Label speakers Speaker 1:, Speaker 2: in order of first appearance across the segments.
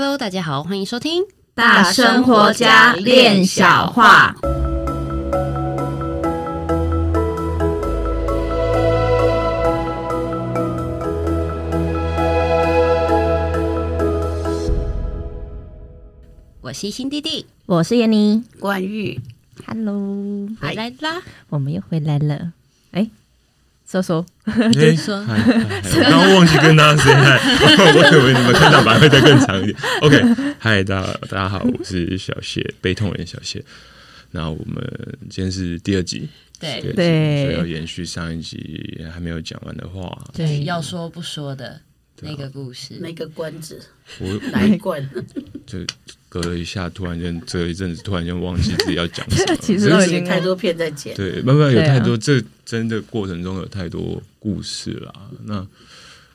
Speaker 1: Hello，大家好，欢迎收听
Speaker 2: 大生活家练小话。
Speaker 1: 我是新弟弟，
Speaker 2: 我是闫妮，
Speaker 3: 冠玉
Speaker 2: ，Hello，
Speaker 1: 回来啦，
Speaker 2: 我们又回来了。哎，说说，
Speaker 4: 说说，刚刚忘记跟大家 say hi，我以为你们看到版会再更长一点。OK，嗨，大家大家好，我是小谢，悲痛人小谢。那我们今天是第二集，
Speaker 1: 对
Speaker 2: 对，
Speaker 4: 所以要延续上一集还没有讲完的话，
Speaker 1: 对，要说不说的那个故事，
Speaker 3: 那个关子，
Speaker 4: 我
Speaker 3: 哪一关？
Speaker 4: 就。隔了一下，突然间这一阵子，突然间忘记自己要讲什么。
Speaker 2: 其实已经
Speaker 3: 太多片在剪，
Speaker 4: 对，慢慢有太多，这真的过程中有太多故事啦。那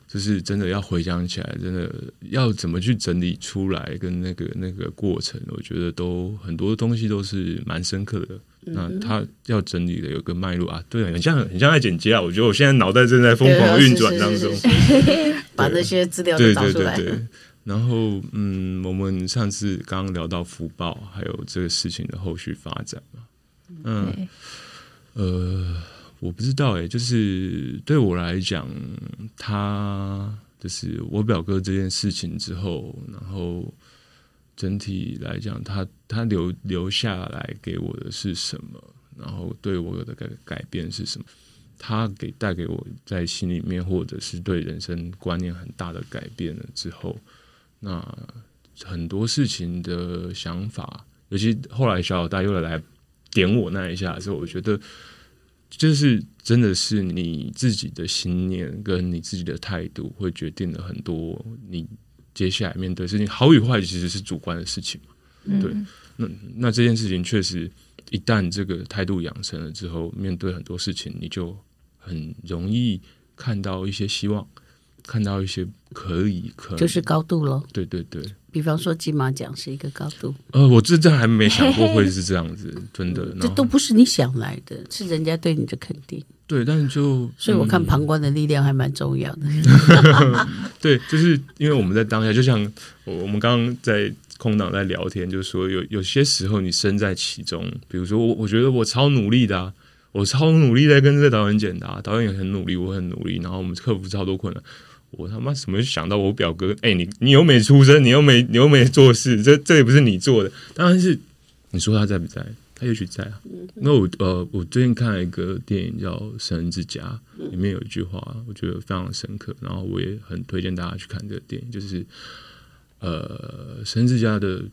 Speaker 4: 就是真的要回想起来，真的要怎么去整理出来，跟那个那个过程，我觉得都很多东西都是蛮深刻的。那他要整理的有个脉络啊，对，很像很像在剪接啊。我觉得我现在脑袋正在疯狂运转当中，
Speaker 3: 把那些资料都找出来。
Speaker 4: 对对对对。然后，嗯，我们上次刚刚聊到福报，还有这个事情的后续发展嘛。嗯，呃，我不知道哎，就是对我来讲，他就是我表哥这件事情之后，然后整体来讲，他他留留下来给我的是什么？然后对我的改改变是什么？他给带给我在心里面，或者是对人生观念很大的改变了之后。那很多事情的想法，尤其后来小老大又来点我那一下的时候，我觉得就是真的是你自己的信念跟你自己的态度，会决定了很多你接下来面对事情好与坏，其实是主观的事情嘛。对，那那这件事情确实，一旦这个态度养成了之后，面对很多事情，你就很容易看到一些希望。看到一些可以，可
Speaker 3: 就是高度咯。
Speaker 4: 对对对，
Speaker 3: 比方说金马奖是一个高度。
Speaker 4: 呃，我真正还没想过会是这样子，真的。
Speaker 3: 这都不是你想来的，是人家对你的肯定。
Speaker 4: 对，但是就
Speaker 3: 所以我看旁观的力量还蛮重要的。
Speaker 4: 对，就是因为我们在当下，就像我们刚刚在空档在聊天，就是说有有些时候你身在其中，比如说我我觉得我超努力的啊，我超努力在跟这个导演剪的啊，导演也很努力，我很努力，然后我们克服超多困难。我他妈怎么想到我表哥？哎、欸，你你又没出生，你又没你又没做事，这这也不是你做的。当然是你说他在不在？他也许在啊。那我呃，我最近看了一个电影叫《神之家》，里面有一句话，我觉得非常深刻。然后我也很推荐大家去看这个电影，就是呃，《神之家》的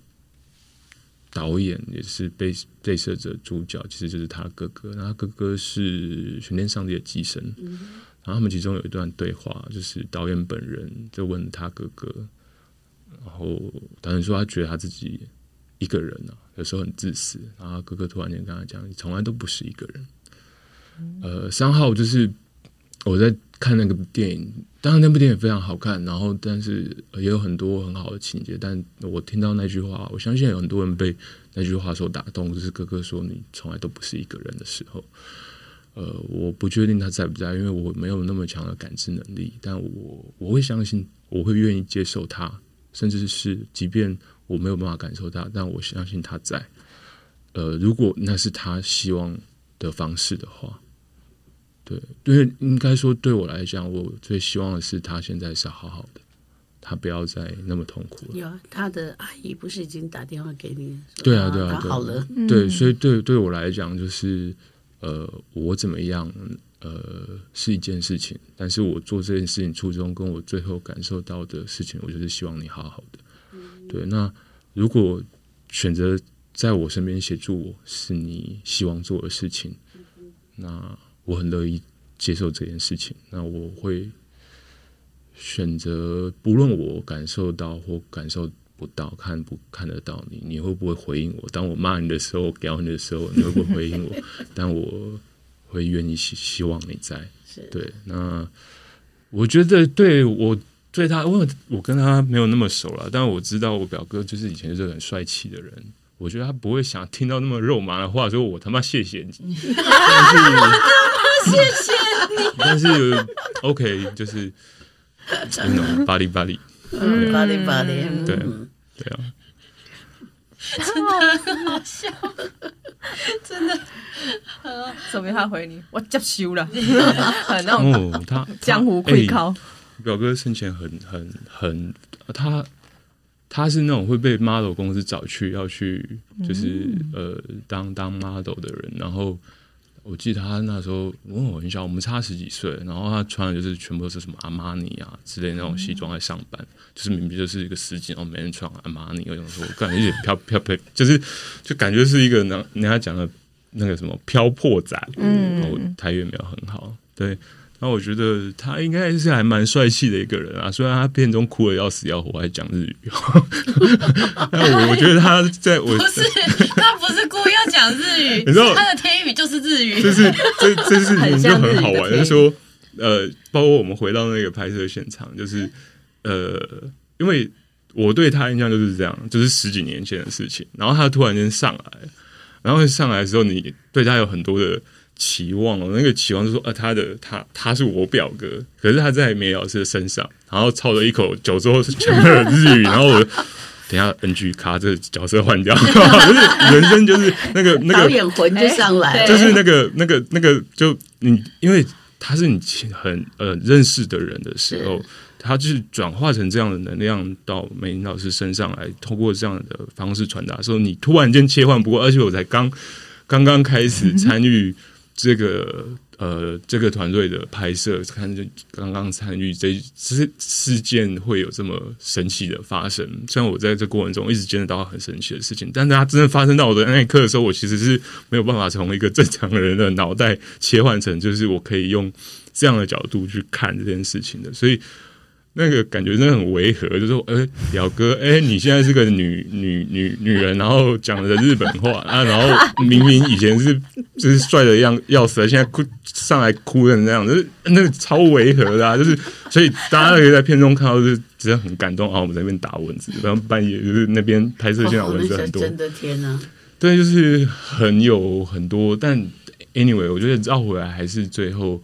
Speaker 4: 导演也是被被摄者主角，其实就是他哥哥。然后他哥哥是玄天上帝的机身。然后他们其中有一段对话，就是导演本人就问他哥哥，然后导演说他觉得他自己一个人啊，有时候很自私。然后哥哥突然间跟他讲：“你从来都不是一个人。”呃，三号就是我在看那个电影，当然那部电影非常好看，然后但是也有很多很好的情节。但我听到那句话，我相信有很多人被那句话所打动，就是哥哥说你从来都不是一个人的时候。呃，我不确定他在不在，因为我没有那么强的感知能力。但我我会相信，我会愿意接受他，甚至是即便我没有办法感受他，但我相信他在。呃，如果那是他希望的方式的话，对，因为应该说对我来讲，我最希望的是他现在是好好的，他不要再那么痛苦了。
Speaker 3: 有啊，他的阿姨不是已经打电话给你？
Speaker 4: 对啊，对啊，
Speaker 3: 他好了。
Speaker 4: 对，所以对对我来讲就是。呃，我怎么样？呃，是一件事情，但是我做这件事情初衷跟我最后感受到的事情，我就是希望你好好的。嗯、对，那如果选择在我身边协助我是你希望做的事情，嗯、那我很乐意接受这件事情。那我会选择，不论我感受到或感受。不到看不看得到你，你会不会回应我？当我骂你的时候，屌你的时候，你会不会回应我？但我会愿意希希望你在。是对，那我觉得对我对他，因为我跟他没有那么熟了，但我知道我表哥就是以前就是很帅气的人。我觉得他不会想听到那么肉麻的话，说我他妈谢谢你，
Speaker 1: 谢谢你。
Speaker 4: 但是 OK，就是那种巴黎巴黎。
Speaker 3: 嗯，巴黎巴黎，
Speaker 4: 对，对啊，
Speaker 2: 真的。很好笑，真的。说明他回你，我接收了，很那种
Speaker 4: 哦，他
Speaker 2: 江湖
Speaker 4: 他
Speaker 2: 愧靠。
Speaker 4: 欸表哥生前很很很，他他是那种会被 model 公司找去要去，就是、
Speaker 2: 嗯、
Speaker 4: 呃当当 model 的人。然后我记得他那时候我很小，我们差十几岁，然后他穿的就是全部都是什么阿玛尼啊之类那种西装来上班，嗯、就是明明就是一个十几，然后每人穿阿玛尼，我想说我感觉有点飘飘飘，就是就感觉是一个人人家讲的那个什么飘破仔，嗯，然后台语没有很好，对。那我觉得他应该是还蛮帅气的一个人啊，虽然他片中哭的要死要活，还讲日语。但我我觉得他在我
Speaker 1: 不是他不是故意要讲日语，
Speaker 4: 你知道
Speaker 1: 他的天语就是日语。
Speaker 4: 就是这这事情就很好玩，
Speaker 2: 很
Speaker 4: 就是说呃，包括我们回到那个拍摄现场，就是呃，因为我对他印象就是这样，就是十几年前的事情，然后他突然间上来，然后上来的时候，你对他有很多的。期望哦，那个期望就是说，呃，他的他他是我表哥，可是他在梅老师的身上，然后操了一口酒之后讲了日语，然后我等一下 NG 卡这个角色换掉，就是人生就是那个那个
Speaker 3: 导演魂就上来，
Speaker 4: 就是那个那个那个就你，因为他是你很呃认识的人的时候，他就是转化成这样的能量到梅老师身上来，通过这样的方式传达的时候，你突然间切换不过，而且我才刚刚刚开始 参与。这个呃，这个团队的拍摄，看就刚刚参与这这事件会有这么神奇的发生。虽然我在这过程中一直见得到很神奇的事情，但是它真的发生到我的那一刻的时候，我其实是没有办法从一个正常人的脑袋切换成，就是我可以用这样的角度去看这件事情的。所以。那个感觉真的很违和，就是说，哎、欸，表哥，哎、欸，你现在是个女女女女人，然后讲的日本话啊，然后明明以前是就 是帅的样要死，现在哭上来哭成那样，就是那个超违和的啊，就是所以大家可以在片中看到，就是真的很感动啊。我们在那边打蚊子，然后半夜就是那边拍摄现场蚊子很多，
Speaker 3: 哦、真的天哪！
Speaker 4: 对，就是很有很多，但 anyway，我觉得绕回来还是最后。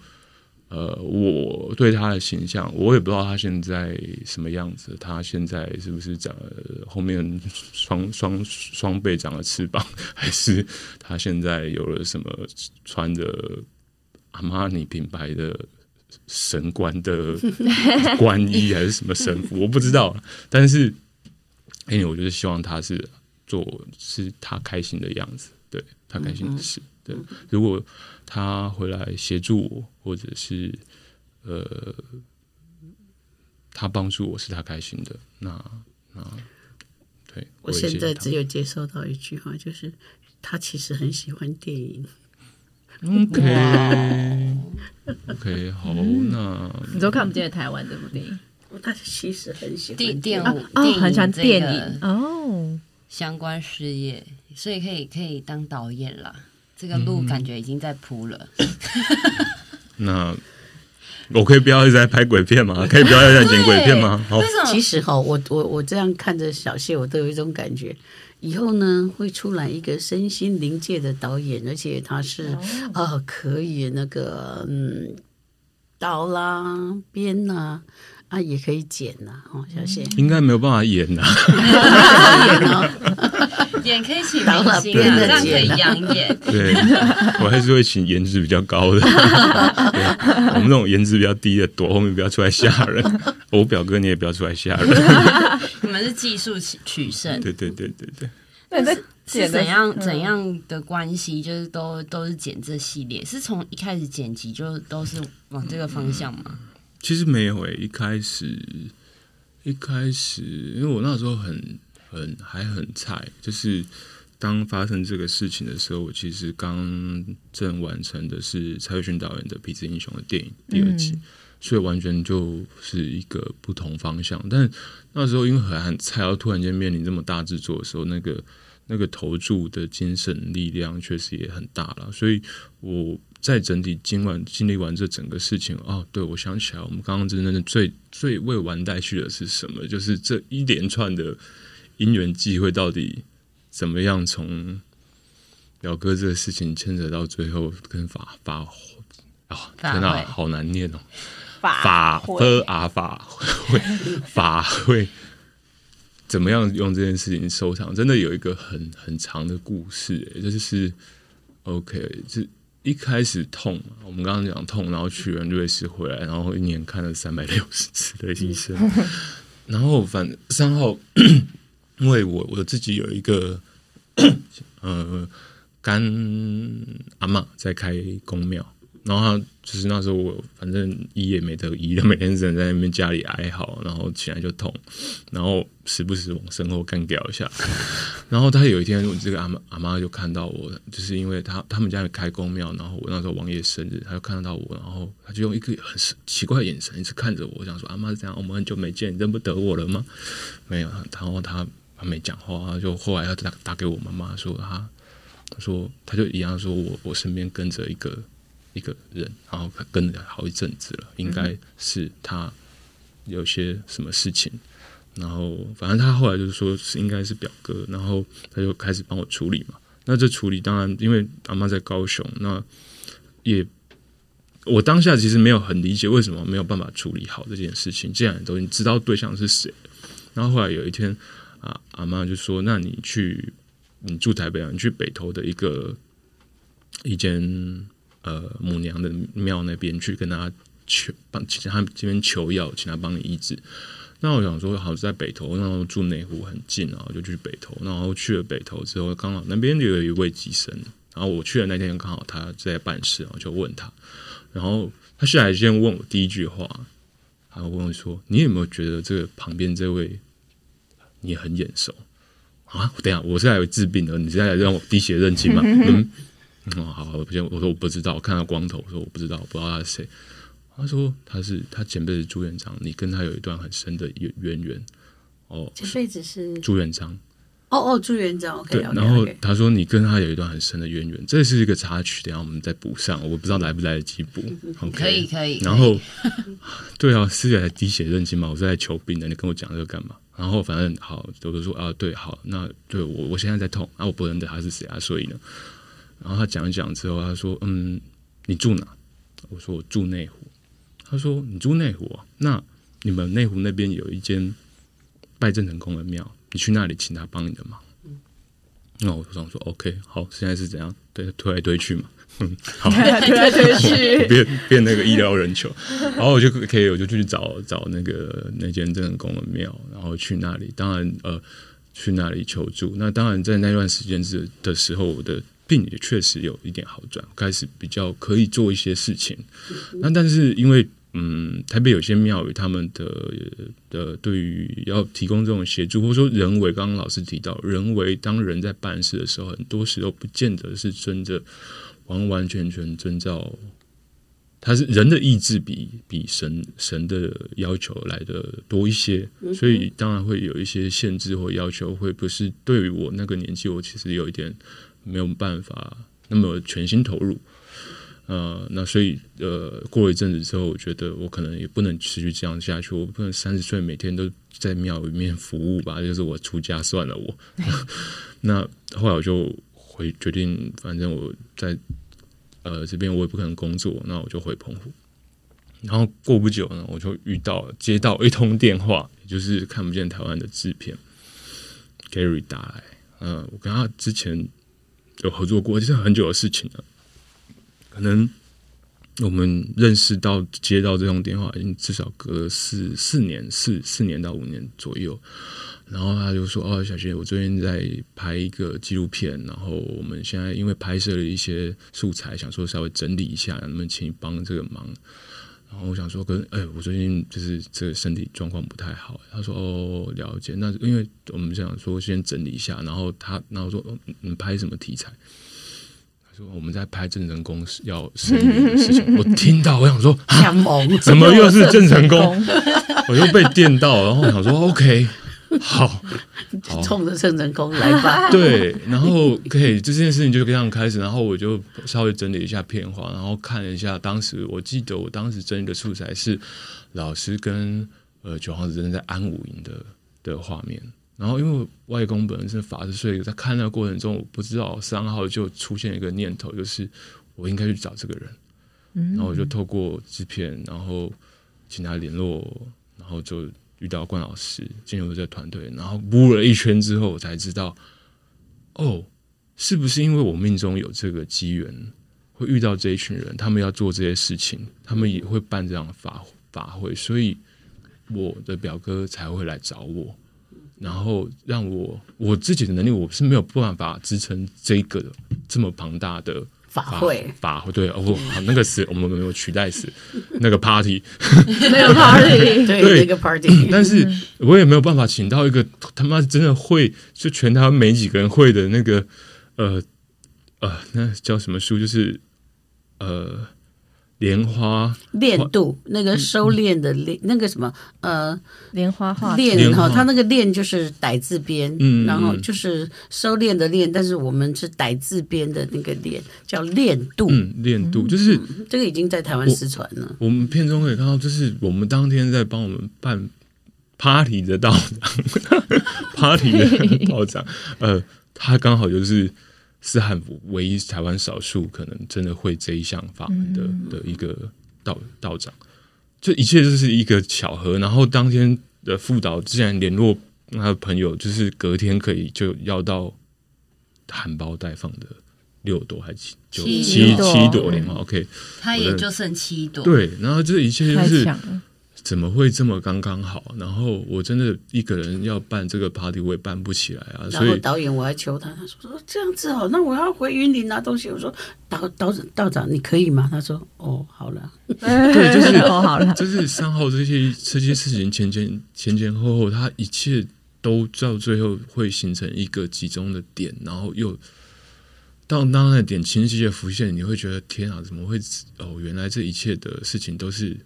Speaker 4: 呃，我对他的形象，我也不知道他现在什么样子。他现在是不是长了后面双 双双倍长了翅膀，还是他现在有了什么穿着阿玛尼品牌的神官的官衣，还是什么神服？我不知道。但是，哎，我就是希望他是做是他开心的样子，对他开心的事。对，如果。他回来协助我，或者是呃，他帮助我是他开心的。那那对，
Speaker 3: 我现在只有接收到一句话，就是他其实很喜欢电影。
Speaker 4: OK OK，好，那
Speaker 2: 你都看不见台湾这部电影。
Speaker 3: 他其实很喜欢
Speaker 1: 电电
Speaker 2: 影，哦，很喜欢电影哦，
Speaker 1: 相关事业，所以可以可以当导演了。这个路感觉已经在铺了。嗯、
Speaker 4: 那我可以不要一直在拍鬼片吗？可以不要在剪鬼片吗？好，
Speaker 3: 其实哈，我我我这样看着小谢，我都有一种感觉，以后呢会出来一个身心灵界的导演，而且他是啊、哦呃、可以那个嗯导啦编啦啊也可以剪呐哦，小谢
Speaker 4: 应该没有办法演呐。
Speaker 1: 演可以请明星啊，这样可以养眼。
Speaker 4: 对，我还是会请颜值比较高的。我们这种颜值比较低的，躲后面不要出来吓人。我表哥你也不要出来吓人。
Speaker 1: 你们是技术取胜。
Speaker 4: 对对对对对。
Speaker 1: 那是是怎样怎样的关系？就是都都是剪这系列，是从一开始剪辑就都是往这个方向吗？
Speaker 4: 其实没有诶，一开始一开始，因为我那时候很。很还很菜，就是当发生这个事情的时候，我其实刚正完成的是蔡岳勋导演的《痞子英雄》的电影第二集，嗯、所以完全就是一个不同方向。但那时候因为很很菜，然后突然间面临这么大制作的时候，那个那个投注的精神力量确实也很大了。所以我在整体今晚经历完这整个事情，哦，对，我想起来，我们刚刚真的最最未完待续的是什么？就是这一连串的。因缘际会到底怎么样？从表哥这个事情牵扯到最后跟法法啊，天哪，好难念哦！法法会法会怎么样用这件事情收场，真的有一个很很长的故事，哎，这就是 OK，就一开始痛，我们刚刚讲痛，然后去完瑞士回来，然后一年看了三百六十次的医生，然后反正三号，因为我我自己有一个 呃干阿嬷在开公庙。然后就是那时候我反正医也没得医了，每天只能在那边家里哀嚎，然后起来就痛，然后时不时往身后干掉一下。然后他有一天，我这个阿妈阿妈就看到我，就是因为他他们家里开公庙，然后我那时候王爷生日，他就看到我，然后他就用一个很奇怪的眼神一直看着我，想说阿妈是这样，我们很久没见，你认不得我了吗？没有，然后他他没讲话，就后来要打打给我妈妈说他他说他就一样说我我身边跟着一个。一个人，然后跟了好一阵子了，应该是他有些什么事情，然后反正他后来就是说是应该是表哥，然后他就开始帮我处理嘛。那这处理当然因为阿妈在高雄，那也我当下其实没有很理解为什么没有办法处理好这件事情。既然都已经知道对象是谁，然后后来有一天啊，阿妈就说：“那你去，你住台北啊，你去北投的一个一间。”呃，母娘的庙那边去跟他求帮，请他这边求药，请他帮你医治。那我想说，好在北投，然后住内湖很近，然后就去北投。然后去了北投之后，刚好那边就有一位乩身，然后我去的那天刚好他在办事，我就问他。然后他下来先问我第一句话，他问我说：“你有没有觉得这个旁边这位你很眼熟啊？”我等下，我是来治病的，你是来让我滴血认亲吗？嗯。哦，好，好，不行，我说我不知道，我看到光头，我说我不知道，我不知道他是谁。他说他是他前辈是朱元璋，你跟他有一段很深的渊渊源。哦，
Speaker 3: 前辈子是
Speaker 4: 朱元璋。
Speaker 3: 哦哦，朱元璋。OK，
Speaker 4: 对。然后他说你跟他有一段很深的渊源，这是一个插曲，等下我们再补上，我不知道来不来得及补。Okay,
Speaker 1: 可以可以。
Speaker 4: 然后，对啊，是来滴血认亲嘛？我是来求病的，你跟我讲这个干嘛？然后反正好，我就说啊，对，好，那对我我现在在痛，啊，我不认得他是谁啊，所以呢。然后他讲一讲之后，他说：“嗯，你住哪？”我说：“我住内湖。”他说：“你住内湖啊？那你们内湖那边有一间拜郑成功的庙，你去那里请他帮你的忙。”那我就想说：“OK，好，现在是怎样？对，推来推去嘛，嗯，好，推
Speaker 3: 来推去，
Speaker 4: 变变那个医疗人球。然后我就可以，我就去找找那个那间郑成功的庙，然后去那里。当然，呃，去那里求助。那当然，在那段时间是的时候，我的。病也确实有一点好转，开始比较可以做一些事情。那但是因为嗯，台北有些庙宇他们的的对于要提供这种协助，或者说人为，刚刚老师提到人为，当人在办事的时候，很多时候不见得是真的完完全全遵照，他是人的意志比比神神的要求来的多一些，所以当然会有一些限制或要求，会不是对于我那个年纪，我其实有一点。没有办法那么全心投入，呃，那所以呃，过了一阵子之后，我觉得我可能也不能持续这样下去，我不能三十岁每天都在庙里面服务吧，就是我出家算了我。那后来我就回决定，反正我在呃这边我也不可能工作，那我就回澎湖。然后过不久呢，我就遇到接到一通电话，也就是看不见台湾的制片 Gary 打来，嗯、呃，我跟他之前。有合作过，就是很久的事情了。可能我们认识到接到这通电话，已经至少隔四四年，四四年到五年左右。然后他就说：“哦，小杰，我最近在拍一个纪录片，然后我们现在因为拍摄了一些素材，想说稍微整理一下，能不能请你帮这个忙？”然后我想说，跟哎，我最近就是这个身体状况不太好。他说：“哦，了解。那因为我们想说先整理一下，然后他，然后说，哦，你拍什么题材？”他说：“我们在拍郑成功要生育的事情。”我听到，我想说：“怎么又是郑成功？”我又被电到，然后我想说：“OK。”好，好
Speaker 3: 冲着郑成功来吧。
Speaker 4: 对，然后可以这件事情就这样开始。然后我就稍微整理一下片花，然后看了一下当时，我记得我当时整理的素材是老师跟呃九皇子真的在安武营的的画面。然后因为外公本人是法师，所以在看那个过程中，我不知道三号就出现一个念头，就是我应该去找这个人。嗯然后我就透过制片，然后请他联络，然后就。遇到关老师进入这个团队，然后摸了一圈之后，我才知道，哦，是不是因为我命中有这个机缘，会遇到这一群人，他们要做这些事情，他们也会办这样的法法会，所以我的表哥才会来找我，然后让我我自己的能力，我是没有办法支撑这个这么庞大的。
Speaker 3: 法会
Speaker 4: 法会对哦，好，那个词我们没有取代词，那个 party
Speaker 2: 没有 party，
Speaker 3: 对，对那个 party，
Speaker 4: 但是我也没有办法请到一个他妈真的会就全他没几个人会的那个呃呃，那叫什么书？就是呃。莲花
Speaker 3: 练度那个收敛的练，那个什么呃，
Speaker 2: 莲花画
Speaker 3: 练哈，它那个练就是歹字边，
Speaker 4: 嗯，
Speaker 3: 然后就是收敛的练，但是我们是歹字边的那个练，叫练度，
Speaker 4: 嗯，练度就是
Speaker 3: 这个已经在台湾失传了。
Speaker 4: 我们片中可以看到，就是我们当天在帮我们办 party 的道长，party 的道长，呃，他刚好就是。是汉服唯一台湾少数可能真的会这一项法门的的一个道道长，这一切就是一个巧合。然后当天的副导竟然联络他的朋友，就是隔天可以就要到含苞待放的六朵还是七七七朵莲花？OK，
Speaker 1: 他也就剩七朵。
Speaker 4: 对，然后这一切就是。怎么会这么刚刚好？然后我真的一个人要办这个 party，我也办不起来啊！
Speaker 3: 然后导演我还求他，他说说这样子哦，那我要回云林拿东西。我说导导道长你可以吗？他说哦，好了，
Speaker 4: 对，就是
Speaker 2: 哦，好了，
Speaker 4: 就是三号这些这些事情前前前前后后，他一切都到最后会形成一个集中的点，然后又到当那点清晰的浮现，你会觉得天啊，怎么会哦？原来这一切的事情都是。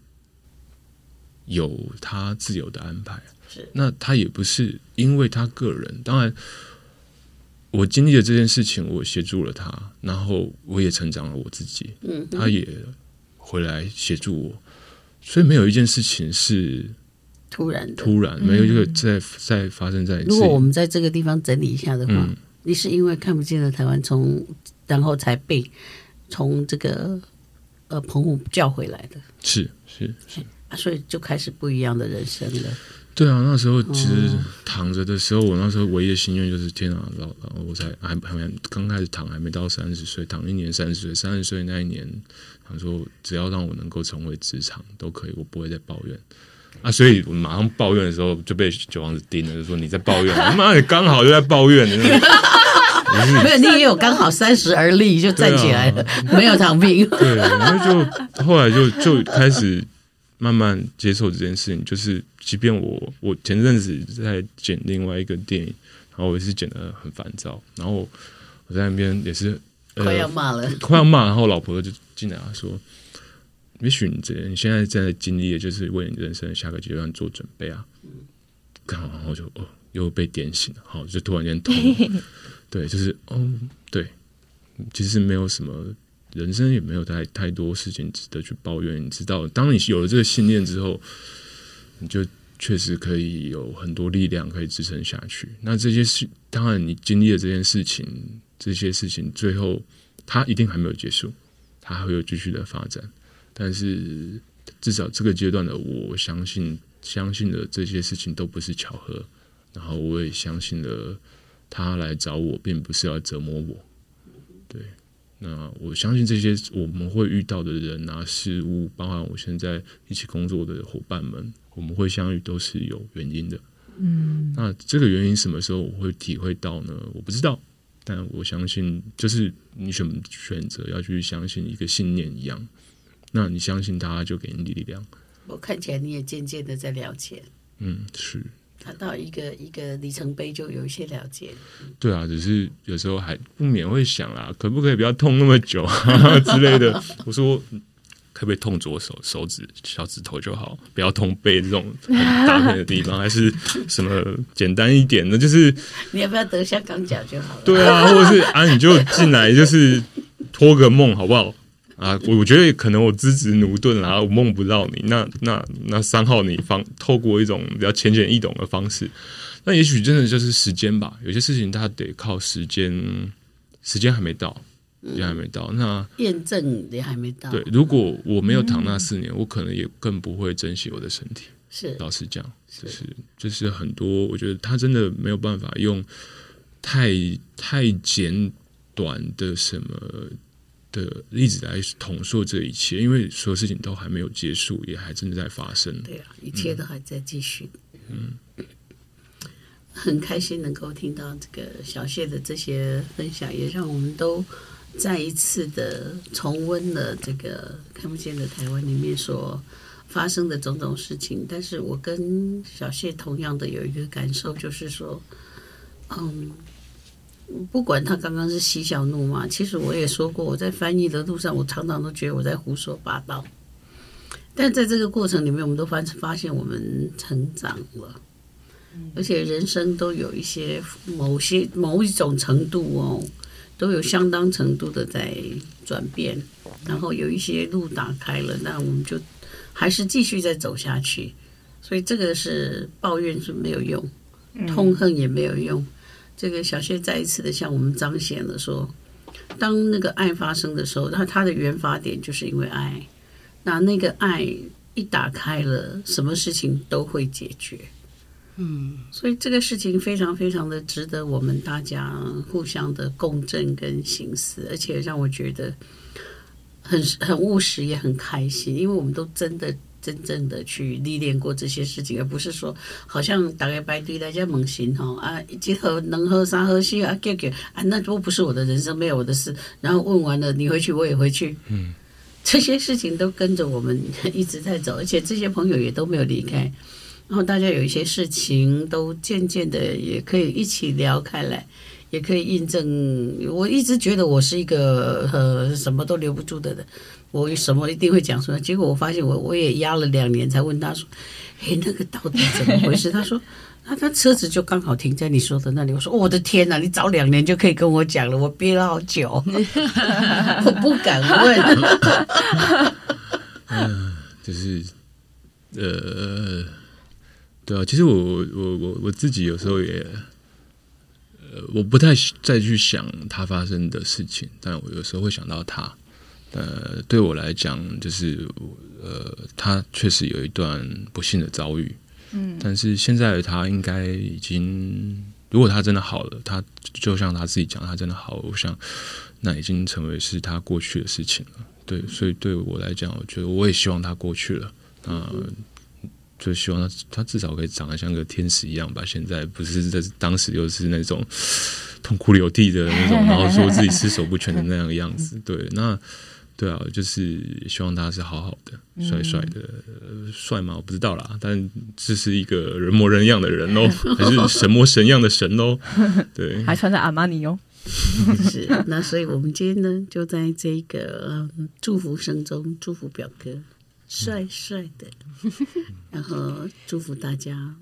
Speaker 4: 有他自由的安排，
Speaker 3: 是
Speaker 4: 那他也不是因为他个人。当然，我经历了这件事情，我协助了他，然后我也成长了我自己。
Speaker 3: 嗯，
Speaker 4: 他也回来协助我，所以没有一件事情是
Speaker 3: 突然的，
Speaker 4: 突然没有一个在在发生在。
Speaker 3: 如果我们在这个地方整理一下的话，
Speaker 4: 嗯，
Speaker 3: 你是因为看不见了台湾，从然后才被从这个呃澎湖叫回来的，
Speaker 4: 是是是。
Speaker 3: 所以就开始不一样的人生了。
Speaker 4: 对啊，那时候其实躺着的时候，哦、我那时候唯一的心愿就是：天啊，老老我才还还没刚开始躺，还没到三十岁，躺一年三十岁，三十岁那一年，他说只要让我能够重回职场都可以，我不会再抱怨啊。所以我马上抱怨的时候就被九王子盯了，就说你在抱怨，妈你刚好就在抱怨。
Speaker 3: 没有，你也有刚好三十而立就站起来了，啊、没有躺平。
Speaker 4: 对，然后就后来就就开始。慢慢接受这件事情，就是即便我我前阵子在剪另外一个电影，然后我也是剪得很烦躁，然后我在那边也是、呃、
Speaker 3: 快要骂了，
Speaker 4: 快要骂，然后老婆就进来说：“也许你这你现在在经历的就是为你人生的下个阶段做准备啊。”刚好然后就哦又被点醒了，好就突然间痛，对，就是哦对，其实没有什么。人生也没有太太多事情值得去抱怨，你知道，当你有了这个信念之后，你就确实可以有很多力量可以支撑下去。那这些事，当然你经历了这件事情，这些事情最后它一定还没有结束，它还会有继续的发展。但是至少这个阶段的我相信，相信的这些事情都不是巧合，然后我也相信了他来找我，并不是要折磨我，对。那我相信这些我们会遇到的人啊、事物，包含我现在一起工作的伙伴们，我们会相遇都是有原因的。嗯，那这个原因什么时候我会体会到呢？我不知道，但我相信，就是你选选择要去相信一个信念一样，那你相信他，就给你力量。
Speaker 3: 我看起来你也渐渐的在了解。嗯，
Speaker 4: 是。
Speaker 3: 他到一个一个里程碑，就有一些了解。
Speaker 4: 对啊，只是有时候还不免会想啦，可不可以不要痛那么久啊 之类的？我说可不可以痛左手手指小指头就好，不要痛背这种很大片的地方，还是什么简单一点的？就是
Speaker 3: 你要不要得香港脚就好了？
Speaker 4: 对啊，或者是啊，你就进来就是托个梦好不好？啊，我我觉得可能我资质驽钝啦，我梦不到你。那那那三号，你方透过一种比较浅显易懂的方式，那也许真的就是时间吧。有些事情它得靠时间，时间还没到，时间还没到。那
Speaker 3: 验证也还没到。
Speaker 4: 对，如果我没有躺那四年，嗯、我可能也更不会珍惜我的身体。
Speaker 3: 是
Speaker 4: 老实讲，就是就是很多，我觉得他真的没有办法用太太简短的什么的例子来统说这一切，因为所有事情都还没有结束，也还真的在发生。
Speaker 3: 对啊，一切都还在继续。嗯，很开心能够听到这个小谢的这些分享，也让我们都再一次的重温了这个看不见的台湾里面所发生的种种事情。但是我跟小谢同样的有一个感受，就是说，嗯。不管他刚刚是嬉笑怒骂，其实我也说过，我在翻译的路上，我常常都觉得我在胡说八道。但在这个过程里面，我们都发发现我们成长了，而且人生都有一些某些某一种程度哦，都有相当程度的在转变，然后有一些路打开了，那我们就还是继续再走下去。所以这个是抱怨是没有用，痛恨也没有用。这个小谢再一次的向我们彰显了说，当那个爱发生的时候，那他的原发点就是因为爱，那那个爱一打开了，什么事情都会解决。嗯，所以这个事情非常非常的值得我们大家互相的共振跟心思，而且让我觉得很很务实，也很开心，因为我们都真的。真正的去历练过这些事情，而不是说好像大家排队大家猛行哈啊，结合能喝啥喝西啊，给给啊，那都不是我的人生，没有我的事。然后问完了，你回去我也回去，嗯，这些事情都跟着我们一直在走，而且这些朋友也都没有离开。然后大家有一些事情都渐渐的也可以一起聊开来，也可以印证。我一直觉得我是一个呃什么都留不住的人。我什么一定会讲出来，结果我发现我我也压了两年才问他说：“哎，那个到底怎么回事？”他说：“ 那他车子就刚好停在你说的那里。”我说：“我的天哪，你早两年就可以跟我讲了，我憋了好久，我不敢问。”
Speaker 4: 嗯，就是呃，对啊，其实我我我我自己有时候也呃，我不太再去想他发生的事情，但我有时候会想到他。呃，对我来讲，就是呃，他确实有一段不幸的遭遇，嗯，但是现在的他应该已经，如果他真的好了，他就像他自己讲，他真的好，我想那已经成为是他过去的事情了。对，所以对我来讲，我觉得我也希望他过去了，啊、呃，就希望他他至少可以长得像个天使一样吧。现在不是在当时又是那种痛哭流涕的那种，然后说自己失手不全的那样的样子，对，那。对啊，就是希望他是好好的、帅帅的，帅吗？我不知道啦，但这是一个人模人样的人哦，还是神模神样的神哦？对，
Speaker 2: 还穿着阿玛尼哦。
Speaker 3: 是，那所以我们今天呢，就在这个祝福声中祝福表哥帅帅的，然后祝福大家，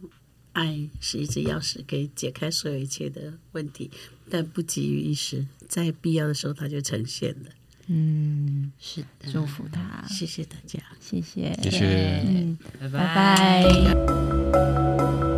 Speaker 3: 爱是一只钥匙，可以解开所有一切的问题，但不急于一时，在必要的时候，它就呈现了。
Speaker 2: 嗯，
Speaker 1: 是的，
Speaker 2: 祝福他，
Speaker 3: 谢谢大家，
Speaker 2: 谢谢，
Speaker 4: 谢谢，嗯，
Speaker 1: 拜拜。拜拜。